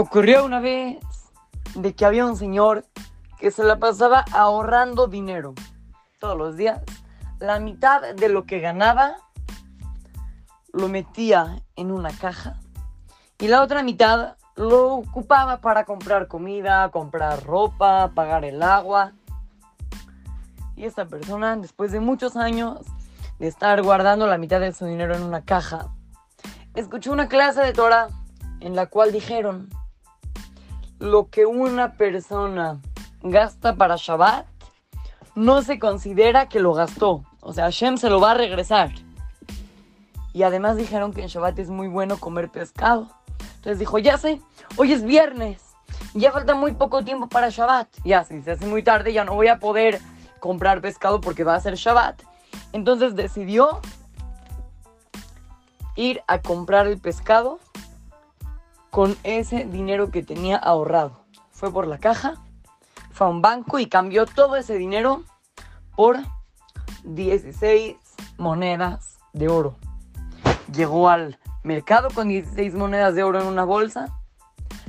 Ocurrió una vez de que había un señor que se la pasaba ahorrando dinero todos los días. La mitad de lo que ganaba lo metía en una caja y la otra mitad lo ocupaba para comprar comida, comprar ropa, pagar el agua. Y esta persona, después de muchos años de estar guardando la mitad de su dinero en una caja, escuchó una clase de Torah en la cual dijeron, lo que una persona gasta para Shabbat no se considera que lo gastó. O sea, Hashem se lo va a regresar. Y además dijeron que en Shabbat es muy bueno comer pescado. Entonces dijo, ya sé, hoy es viernes. Ya falta muy poco tiempo para Shabbat. Ya, si se hace muy tarde ya no voy a poder comprar pescado porque va a ser Shabbat. Entonces decidió ir a comprar el pescado con ese dinero que tenía ahorrado. Fue por la caja, fue a un banco y cambió todo ese dinero por 16 monedas de oro. Llegó al mercado con 16 monedas de oro en una bolsa,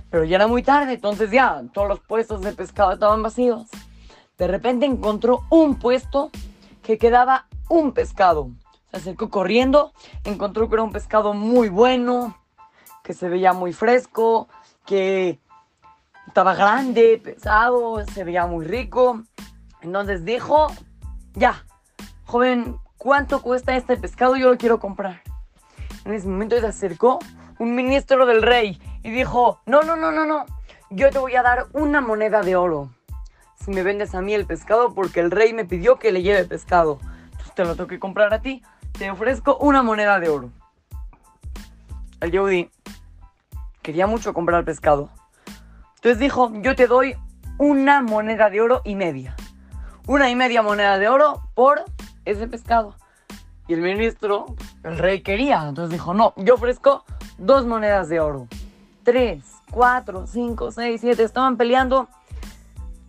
pero ya era muy tarde, entonces ya todos los puestos de pescado estaban vacíos. De repente encontró un puesto que quedaba un pescado. Se acercó corriendo, encontró que era un pescado muy bueno, que se veía muy fresco, que estaba grande, pesado, se veía muy rico. Entonces dijo, ya, joven, ¿cuánto cuesta este pescado? Yo lo quiero comprar. En ese momento se acercó un ministro del rey y dijo, no, no, no, no, no, yo te voy a dar una moneda de oro si me vendes a mí el pescado porque el rey me pidió que le lleve pescado. Entonces te lo tengo que comprar a ti. Te ofrezco una moneda de oro. El Yehudi quería mucho comprar pescado. Entonces dijo, yo te doy una moneda de oro y media. Una y media moneda de oro por ese pescado. Y el ministro, el rey quería. Entonces dijo, no, yo ofrezco dos monedas de oro. Tres, cuatro, cinco, seis, siete. Estaban peleando.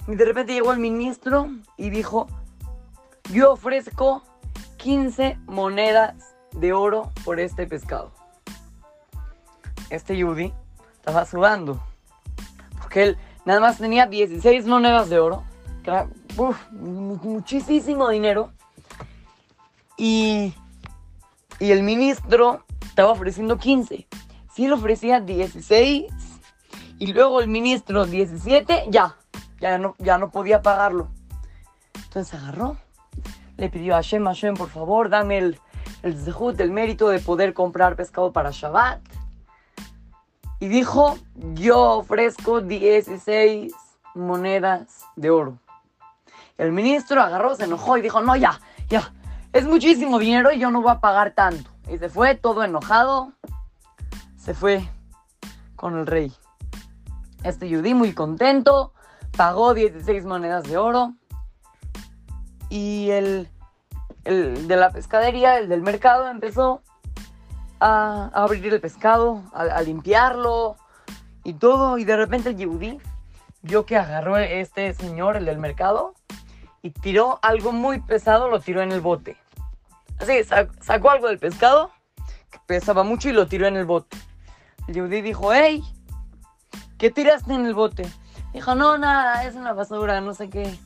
Y de repente llegó el ministro y dijo, yo ofrezco 15 monedas de oro por este pescado. Este Yudi estaba sudando. Porque él nada más tenía 16 monedas de oro. Que era muchísimo dinero. Y, y el ministro estaba ofreciendo 15. Si él ofrecía 16 y luego el ministro 17, ya, ya no, ya no podía pagarlo. Entonces agarró, le pidió a Hashem, Hashem, por favor, dame el, el el mérito de poder comprar pescado para Shabbat. Y dijo, yo ofrezco 16 monedas de oro. El ministro agarró, se enojó y dijo, no, ya, ya, es muchísimo dinero y yo no voy a pagar tanto. Y se fue todo enojado, se fue con el rey. Este Yudí muy contento, pagó 16 monedas de oro y el, el de la pescadería, el del mercado, empezó a, abrir el pescado, a, limpiarlo y todo. Y de repente el Yehudi vio que agarró este señor, el del mercado, y tiró algo muy pesado, lo tiró en el bote. Así, sacó algo del pescado que pesaba mucho y lo tiró en el bote. El Yehudi dijo, hey, ¿qué tiraste en el bote? Dijo, no, nada, es una basura, no sé qué.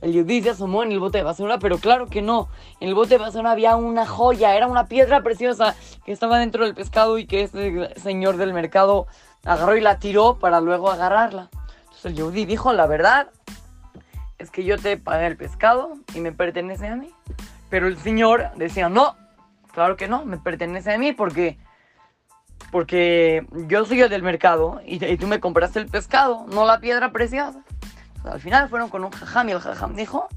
El Yudí se asomó en el bote de basura, pero claro que no. En el bote de basura había una joya, era una piedra preciosa que estaba dentro del pescado y que este señor del mercado agarró y la tiró para luego agarrarla. Entonces el Yudí dijo, la verdad es que yo te pagué el pescado y me pertenece a mí. Pero el señor decía, no, claro que no, me pertenece a mí porque porque yo soy el del mercado y, tú me compraste el pescado, no la piedra preciosa al final fueron con un jajam y el jajam dijo,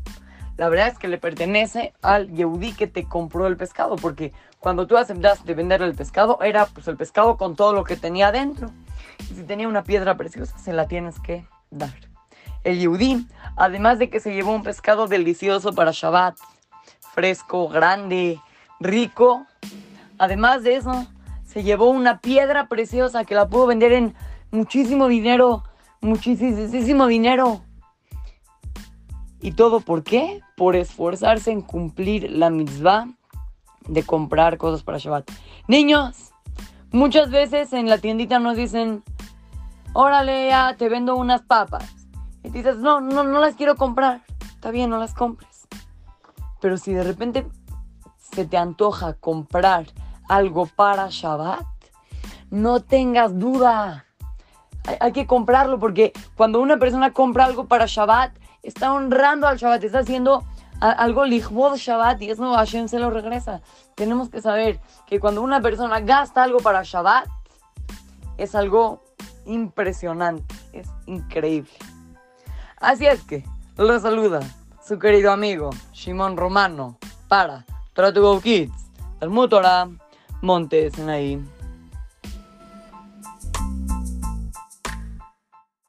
la verdad es que le pertenece al Yehudi que te compró el pescado, porque cuando tú aceptaste vender el pescado, era pues el pescado con todo lo que tenía adentro. Y si tenía una piedra preciosa, se la tienes que dar. El Yehudi, además de que se llevó un pescado delicioso para Shabbat, fresco, grande, rico, además de eso, se llevó una piedra preciosa que la pudo vender en muchísimo dinero, muchísimo dinero. ¿Y todo por qué? Por esforzarse en cumplir la mitzvah de comprar cosas para Shabbat. Niños, muchas veces en la tiendita nos dicen, órale, ya te vendo unas papas. Y dices, no, no, no las quiero comprar. Está bien, no las compres. Pero si de repente se te antoja comprar algo para Shabbat, no tengas duda. Hay, que comprarlo porque cuando una persona compra algo para Shabbat, está honrando al Shabbat, está haciendo algo lichvod Shabbat y eso Hashem se lo regresa. Tenemos que saber que cuando una persona gasta algo para Shabbat, es algo impresionante, es increíble. Así es que, lo saluda su querido amigo Shimon Romano para Tratugo Kids, el Mutora Montes.